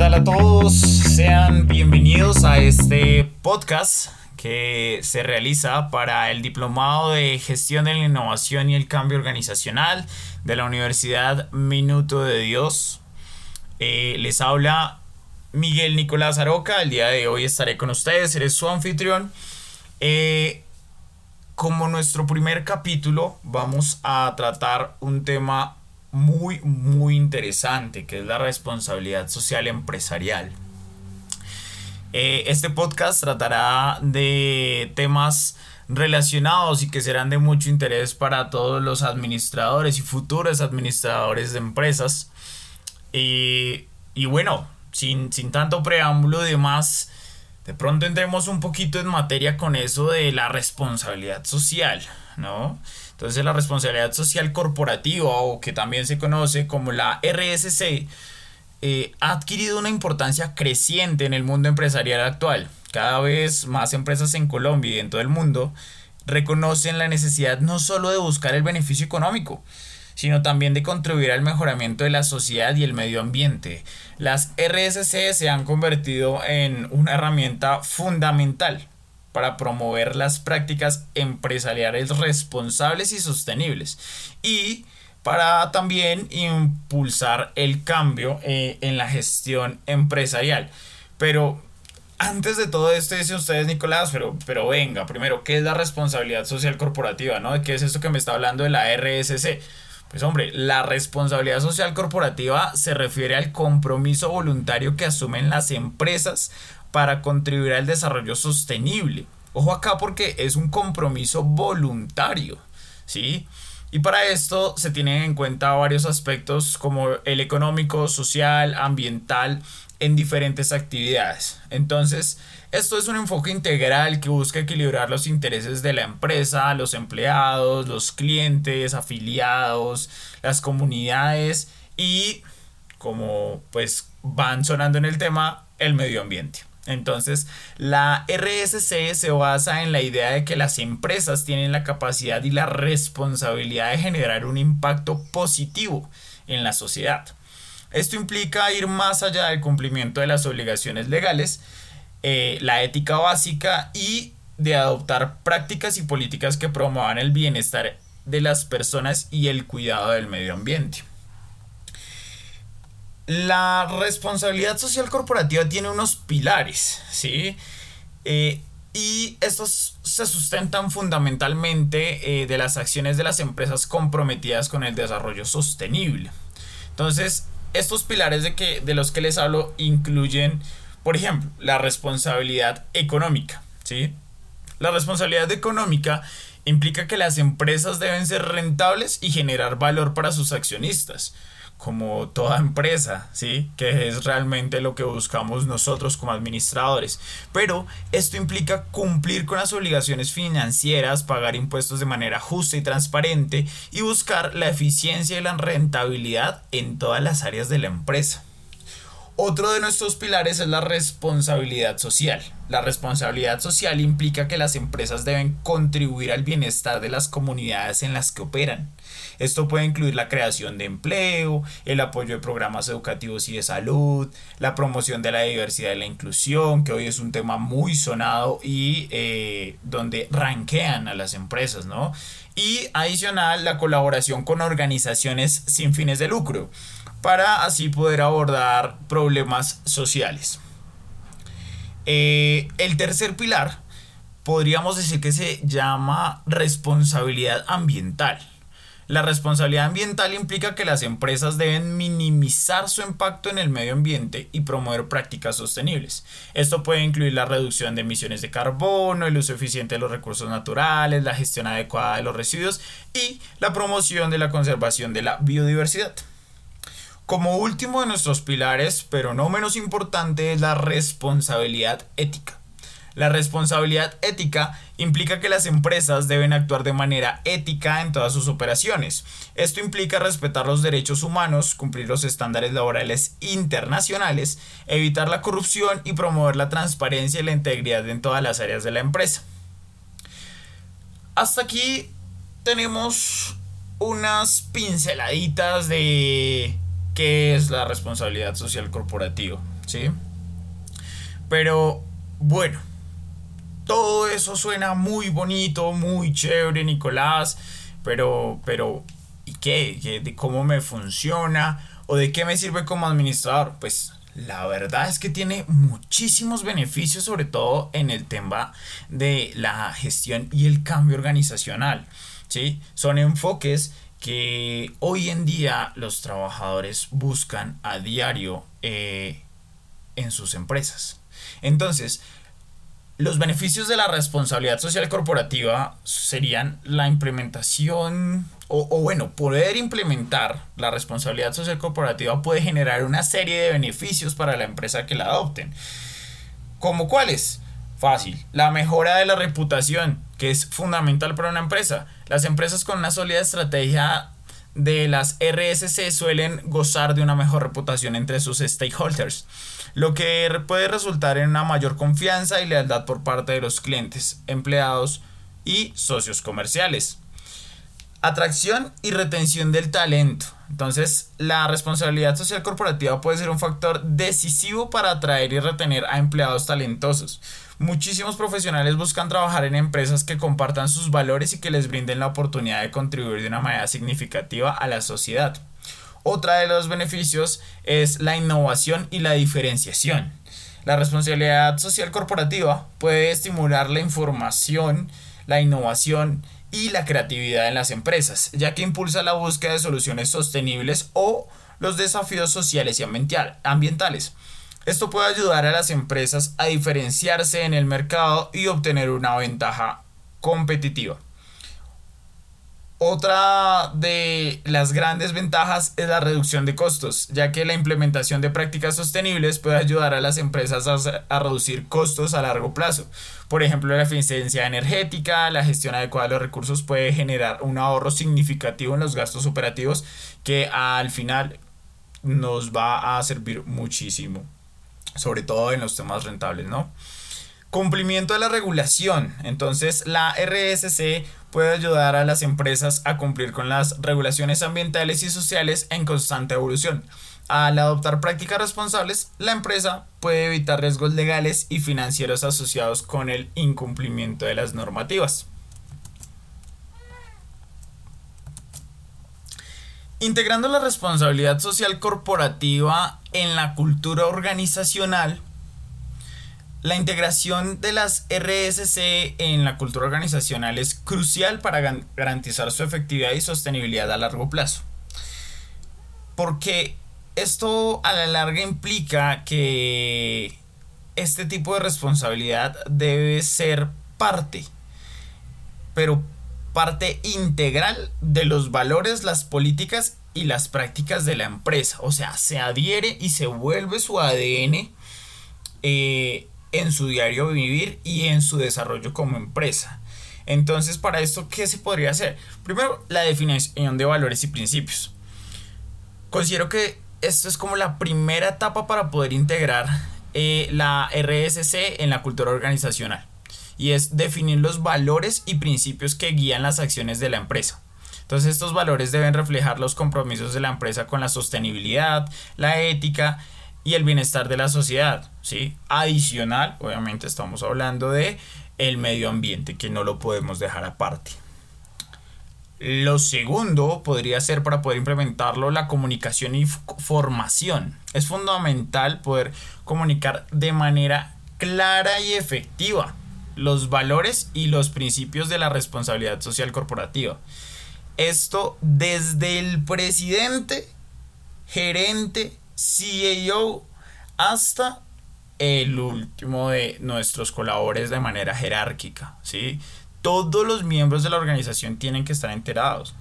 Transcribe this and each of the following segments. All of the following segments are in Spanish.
tal a todos? Sean bienvenidos a este podcast que se realiza para el Diplomado de Gestión de la Innovación y el Cambio Organizacional de la Universidad Minuto de Dios. Eh, les habla Miguel Nicolás Aroca. El día de hoy estaré con ustedes, seré su anfitrión. Eh, como nuestro primer capítulo, vamos a tratar un tema muy, muy interesante, que es la responsabilidad social empresarial. Eh, este podcast tratará de temas relacionados y que serán de mucho interés para todos los administradores y futuros administradores de empresas. y bueno, sin, sin tanto preámbulo y demás, de pronto entremos un poquito en materia con eso de la responsabilidad social, ¿no? Entonces la responsabilidad social corporativa o que también se conoce como la RSC eh, ha adquirido una importancia creciente en el mundo empresarial actual. Cada vez más empresas en Colombia y en todo el mundo reconocen la necesidad no solo de buscar el beneficio económico, sino también de contribuir al mejoramiento de la sociedad y el medio ambiente. Las RSC se han convertido en una herramienta fundamental para promover las prácticas empresariales responsables y sostenibles y para también impulsar el cambio eh, en la gestión empresarial. Pero antes de todo esto, dicen ustedes, Nicolás, pero, pero venga, primero, ¿qué es la responsabilidad social corporativa? ¿no? ¿Qué es esto que me está hablando de la RSC? Pues hombre, la responsabilidad social corporativa se refiere al compromiso voluntario que asumen las empresas para contribuir al desarrollo sostenible. Ojo acá porque es un compromiso voluntario, ¿sí? Y para esto se tienen en cuenta varios aspectos como el económico, social, ambiental, en diferentes actividades. Entonces, esto es un enfoque integral que busca equilibrar los intereses de la empresa, los empleados, los clientes, afiliados, las comunidades y, como pues van sonando en el tema, el medio ambiente. Entonces, la RSC se basa en la idea de que las empresas tienen la capacidad y la responsabilidad de generar un impacto positivo en la sociedad. Esto implica ir más allá del cumplimiento de las obligaciones legales, eh, la ética básica y de adoptar prácticas y políticas que promuevan el bienestar de las personas y el cuidado del medio ambiente. La responsabilidad social corporativa tiene unos pilares, ¿sí? Eh, y estos se sustentan fundamentalmente eh, de las acciones de las empresas comprometidas con el desarrollo sostenible. Entonces, estos pilares de, que, de los que les hablo incluyen, por ejemplo, la responsabilidad económica, ¿sí? La responsabilidad económica implica que las empresas deben ser rentables y generar valor para sus accionistas como toda empresa, ¿sí? Que es realmente lo que buscamos nosotros como administradores. Pero esto implica cumplir con las obligaciones financieras, pagar impuestos de manera justa y transparente y buscar la eficiencia y la rentabilidad en todas las áreas de la empresa. Otro de nuestros pilares es la responsabilidad social. La responsabilidad social implica que las empresas deben contribuir al bienestar de las comunidades en las que operan. Esto puede incluir la creación de empleo, el apoyo de programas educativos y de salud, la promoción de la diversidad y la inclusión, que hoy es un tema muy sonado y eh, donde ranquean a las empresas, ¿no? Y adicional, la colaboración con organizaciones sin fines de lucro para así poder abordar problemas sociales. Eh, el tercer pilar podríamos decir que se llama responsabilidad ambiental. La responsabilidad ambiental implica que las empresas deben minimizar su impacto en el medio ambiente y promover prácticas sostenibles. Esto puede incluir la reducción de emisiones de carbono, el uso eficiente de los recursos naturales, la gestión adecuada de los residuos y la promoción de la conservación de la biodiversidad. Como último de nuestros pilares, pero no menos importante, es la responsabilidad ética. La responsabilidad ética implica que las empresas deben actuar de manera ética en todas sus operaciones. Esto implica respetar los derechos humanos, cumplir los estándares laborales internacionales, evitar la corrupción y promover la transparencia y la integridad en todas las áreas de la empresa. Hasta aquí tenemos unas pinceladitas de qué es la responsabilidad social corporativa. ¿sí? Pero bueno, todo eso suena muy bonito, muy chévere, Nicolás, pero, pero, ¿y qué? ¿De cómo me funciona? ¿O de qué me sirve como administrador? Pues la verdad es que tiene muchísimos beneficios, sobre todo en el tema de la gestión y el cambio organizacional. ¿sí? Son enfoques que hoy en día los trabajadores buscan a diario eh, en sus empresas. Entonces, los beneficios de la responsabilidad social corporativa serían la implementación o, bueno, poder implementar la responsabilidad social corporativa puede generar una serie de beneficios para la empresa que la adopten. ¿Como cuáles? Fácil. La mejora de la reputación, que es fundamental para una empresa. Las empresas con una sólida estrategia de las RSC suelen gozar de una mejor reputación entre sus stakeholders, lo que puede resultar en una mayor confianza y lealtad por parte de los clientes, empleados y socios comerciales. Atracción y retención del talento. Entonces, la responsabilidad social corporativa puede ser un factor decisivo para atraer y retener a empleados talentosos. Muchísimos profesionales buscan trabajar en empresas que compartan sus valores y que les brinden la oportunidad de contribuir de una manera significativa a la sociedad. Otra de los beneficios es la innovación y la diferenciación. La responsabilidad social corporativa puede estimular la información, la innovación y la creatividad en las empresas, ya que impulsa la búsqueda de soluciones sostenibles o los desafíos sociales y ambientales. Esto puede ayudar a las empresas a diferenciarse en el mercado y obtener una ventaja competitiva. Otra de las grandes ventajas es la reducción de costos, ya que la implementación de prácticas sostenibles puede ayudar a las empresas a, reducir costos a largo plazo. Por ejemplo, la eficiencia energética, la gestión adecuada de los recursos puede generar un ahorro significativo en los gastos operativos que al final nos va a servir muchísimo, sobre todo en los temas rentables, ¿no? Cumplimiento de la regulación. Entonces, la RSC puede ayudar a las empresas a cumplir con las regulaciones ambientales y sociales en constante evolución. Al adoptar prácticas responsables, la empresa puede evitar riesgos legales y financieros asociados con el incumplimiento de las normativas. Integrando la responsabilidad social corporativa en la cultura organizacional, la integración de las RSC en la cultura organizacional es crucial para garantizar su efectividad y sostenibilidad a largo plazo. Porque esto a la larga implica que este tipo de responsabilidad debe ser parte, pero parte integral de los valores, las políticas y las prácticas de la empresa. O sea, se adhiere y se vuelve su ADN eh, en su diario vivir y en su desarrollo como empresa. Entonces, para esto, ¿qué se podría hacer? Primero, la definición de valores y principios. Considero que esto es como la primera etapa para poder integrar eh, la RSC en la cultura organizacional. Y es definir los valores y principios que guían las acciones de la empresa. Entonces estos valores deben reflejar los compromisos de la empresa con la sostenibilidad, la ética y el bienestar de la sociedad, ¿sí? Adicional, obviamente estamos hablando de el medio ambiente, que no lo podemos dejar aparte. Lo segundo podría ser para poder implementarlo la comunicación y formación. Es fundamental poder comunicar de manera clara y efectiva los valores y los principios de la responsabilidad social corporativa. Esto desde el presidente, gerente, CEO hasta el último de nuestros colaboradores de manera jerárquica, ¿sí? Todos los miembros de la organización tienen que estar enterados.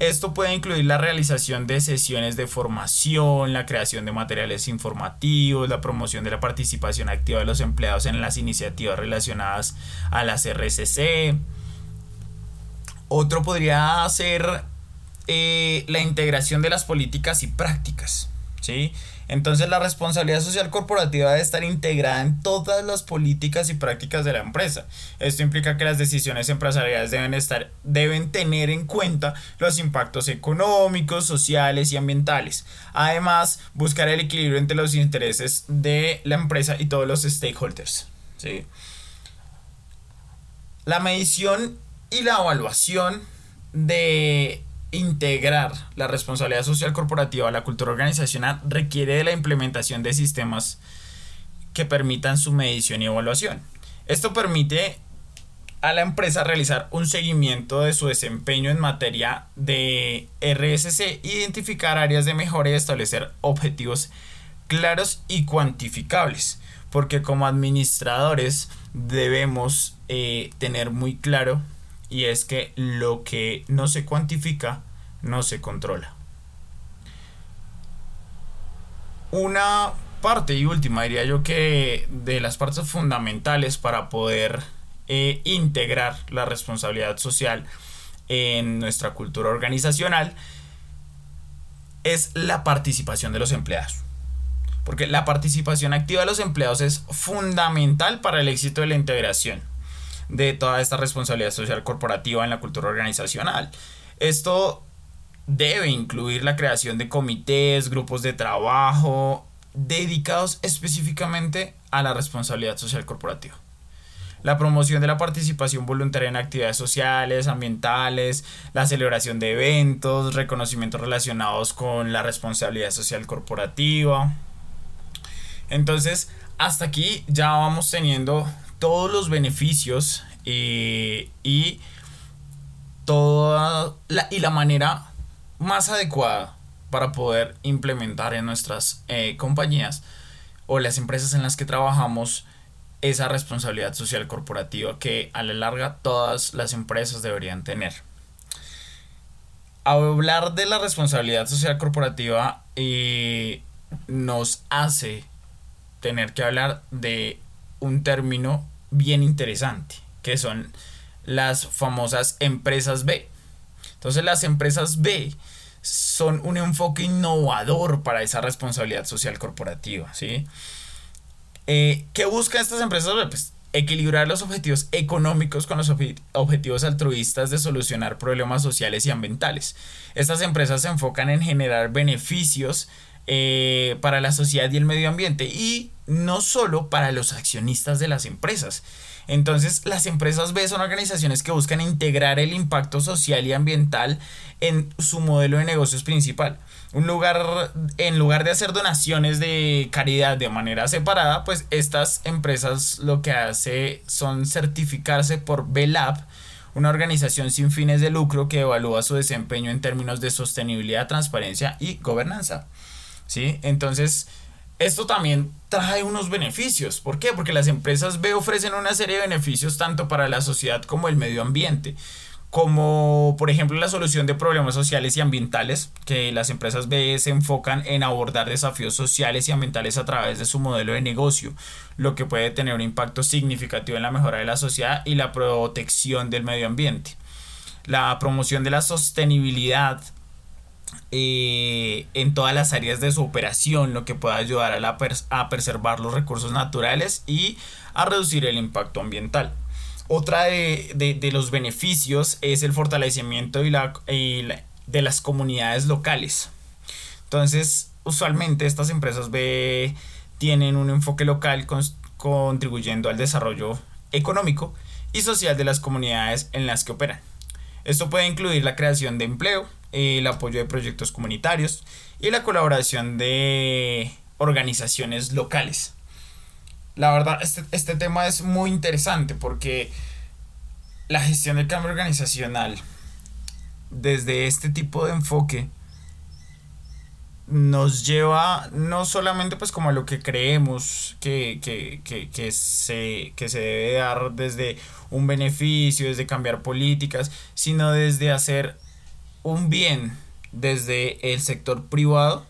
Esto puede incluir la realización de sesiones de formación, la creación de materiales informativos, la promoción de la participación activa de los empleados en las iniciativas relacionadas a las RCC. Otro podría ser eh, la integración de las políticas y prácticas. ¿Sí? Entonces la responsabilidad social corporativa debe estar integrada en todas las políticas y prácticas de la empresa. Esto implica que las decisiones empresariales deben estar deben tener en cuenta los impactos económicos, sociales y ambientales. Además, buscar el equilibrio entre los intereses de la empresa y todos los stakeholders, ¿sí? La medición y la evaluación de integrar la responsabilidad social corporativa a la cultura organizacional requiere de la implementación de sistemas que permitan su medición y evaluación. Esto permite a la empresa realizar un seguimiento de su desempeño en materia de RSC, identificar áreas de mejora y establecer objetivos claros y cuantificables. Porque como administradores debemos eh, tener muy claro y es que lo que no se cuantifica no se controla. Una parte y última diría yo que de las partes fundamentales para poder eh, integrar la responsabilidad social en nuestra cultura organizacional es la participación de los empleados. Porque la participación activa de los empleados es fundamental para el éxito de la integración de toda esta responsabilidad social corporativa en la cultura organizacional. Esto debe incluir la creación de comités, grupos de trabajo dedicados específicamente a la responsabilidad social corporativa. La promoción de la participación voluntaria en actividades sociales, ambientales, la celebración de eventos, reconocimientos relacionados con la responsabilidad social corporativa. Entonces, hasta aquí ya vamos teniendo todos los beneficios eh, y toda la, y la manera más adecuada para poder implementar en nuestras eh, compañías o las empresas en las que trabajamos esa responsabilidad social corporativa que a la larga todas las empresas deberían tener. Hablar de la responsabilidad social corporativa eh, nos hace tener que hablar de un término bien interesante, que son las famosas empresas B. Entonces las empresas B son un enfoque innovador para esa responsabilidad social corporativa, ¿sí? Eh, ¿Qué buscan estas empresas? Pues equilibrar los objetivos económicos con los objetivos altruistas de solucionar problemas sociales y ambientales. Estas empresas se enfocan en generar beneficios eh, para la sociedad y el medio ambiente y no solo para los accionistas de las empresas. Entonces, las empresas B son organizaciones que buscan integrar el impacto social y ambiental en su modelo de negocios principal. Un lugar, en lugar de hacer donaciones de caridad de manera separada, pues estas empresas lo que hace son certificarse por BLAB, una organización sin fines de lucro que evalúa su desempeño en términos de sostenibilidad, transparencia y gobernanza. ¿sí? Entonces, esto también trae unos beneficios. ¿Por qué? Porque las empresas B ofrecen una serie de beneficios tanto para la sociedad como el medio ambiente. Como por ejemplo la solución de problemas sociales y ambientales, que las empresas B se enfocan en abordar desafíos sociales y ambientales a través de su modelo de negocio, lo que puede tener un impacto significativo en la mejora de la sociedad y la protección del medio ambiente. La promoción de la sostenibilidad eh, en todas las áreas de su operación, lo que pueda ayudar a, a preservar los recursos naturales y a reducir el impacto ambiental. Otra de, los beneficios es el fortalecimiento y la, de las comunidades locales. Entonces, usualmente estas empresas B tienen un enfoque local contribuyendo al desarrollo económico y social de las comunidades en las que operan. Esto puede incluir la creación de empleo, el apoyo de proyectos comunitarios y la colaboración de organizaciones locales. La verdad, este, este tema es muy interesante porque la gestión del cambio organizacional desde este tipo de enfoque nos lleva no solamente pues como a lo que creemos que, que, se, que se debe dar desde un beneficio, desde cambiar políticas, sino desde hacer un bien desde el sector privado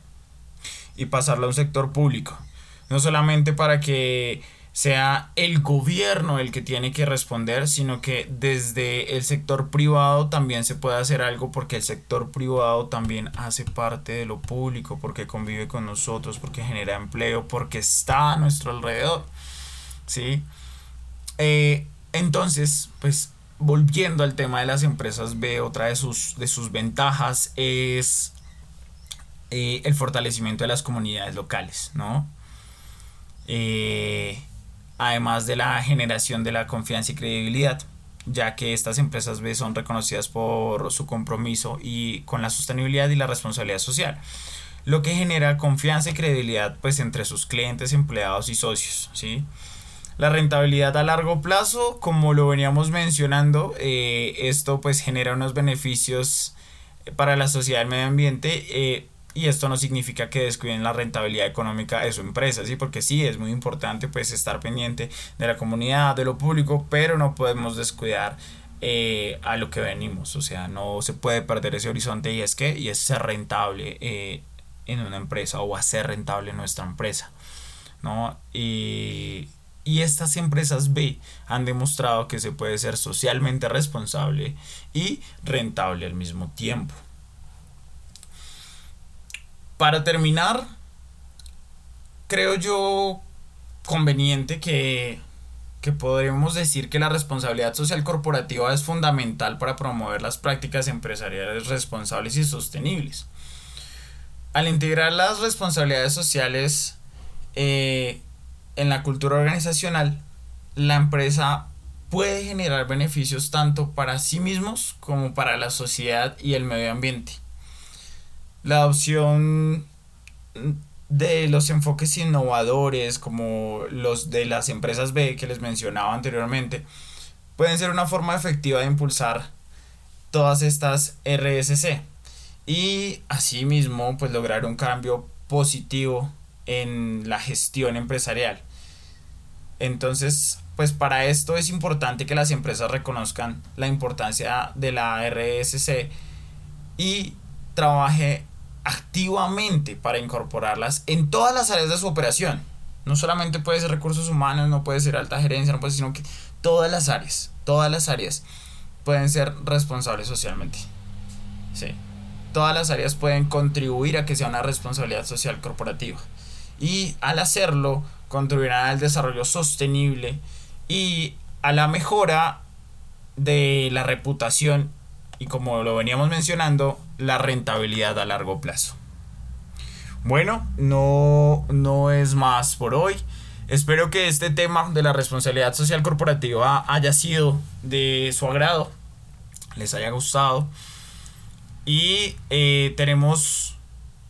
y pasarlo a un sector público. No solamente para que sea el gobierno el que tiene que responder, sino que desde el sector privado también se puede hacer algo porque el sector privado también hace parte de lo público, porque convive con nosotros, porque genera empleo, porque está a nuestro alrededor. ¿Sí? Eh, entonces, pues volviendo al tema de las empresas B, otra de sus, de sus ventajas es eh, el fortalecimiento de las comunidades locales, ¿no? Eh, además de la generación de la confianza y credibilidad, ya que estas empresas B son reconocidas por su compromiso y con la sostenibilidad y la responsabilidad social, lo que genera confianza y credibilidad pues entre sus clientes, empleados y socios, ¿sí? La rentabilidad a largo plazo, como lo veníamos mencionando, eh, esto pues genera unos beneficios para la sociedad y el medio ambiente, eh, y esto no significa que descuiden la rentabilidad económica de su empresa, ¿sí? Porque sí, es muy importante pues estar pendiente de la comunidad, de lo público, pero no podemos descuidar eh, a lo que venimos, o sea, no se puede perder ese horizonte y es que, y es ser rentable eh, en una empresa o hacer rentable nuestra empresa, ¿no? Y estas empresas B han demostrado que se puede ser socialmente responsable y rentable al mismo tiempo. Para terminar, creo yo conveniente que, que podremos decir que la responsabilidad social corporativa es fundamental para promover las prácticas empresariales responsables y sostenibles. Al integrar las responsabilidades sociales eh, en la cultura organizacional, la empresa puede generar beneficios tanto para sí mismos como para la sociedad y el medio ambiente. La adopción de los enfoques innovadores como los de las empresas B que les mencionaba anteriormente pueden ser una forma efectiva de impulsar todas estas RSC y asimismo pues lograr un cambio positivo en la gestión empresarial. Entonces, pues para esto es importante que las empresas reconozcan la importancia de la RSC y trabaje activamente para incorporarlas en todas las áreas de su operación. No solamente puede ser recursos humanos, no puede ser alta gerencia, no puede sino que todas las áreas, todas las áreas pueden ser responsables socialmente. Sí. Todas las áreas pueden contribuir a que sea una responsabilidad social corporativa. Y al hacerlo, contribuirán al desarrollo sostenible y a la mejora de la reputación y como lo veníamos mencionando, la rentabilidad a largo plazo. Bueno, no, no es más por hoy. Espero que este tema de la responsabilidad social corporativa haya sido de su agrado, les haya gustado. Y eh, tenemos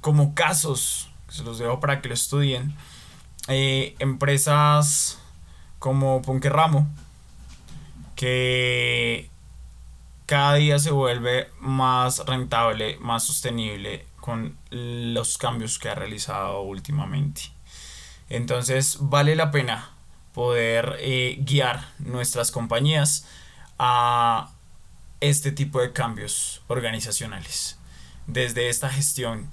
como casos, se los dejo para que lo estudien, eh, empresas como Ramo que cada día se vuelve más rentable, más sostenible con los cambios que ha realizado últimamente. Entonces vale la pena poder eh, guiar nuestras compañías a este tipo de cambios organizacionales desde esta gestión.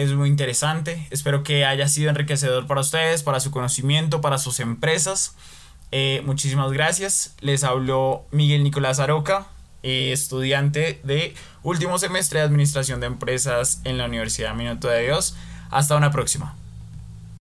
Es muy interesante, espero que haya sido enriquecedor para ustedes, para su conocimiento, para sus empresas. Eh, muchísimas gracias. Les habló Miguel Nicolás Aroca, eh, estudiante de último semestre de Administración de Empresas en la Universidad Minuto de Dios. Hasta una próxima.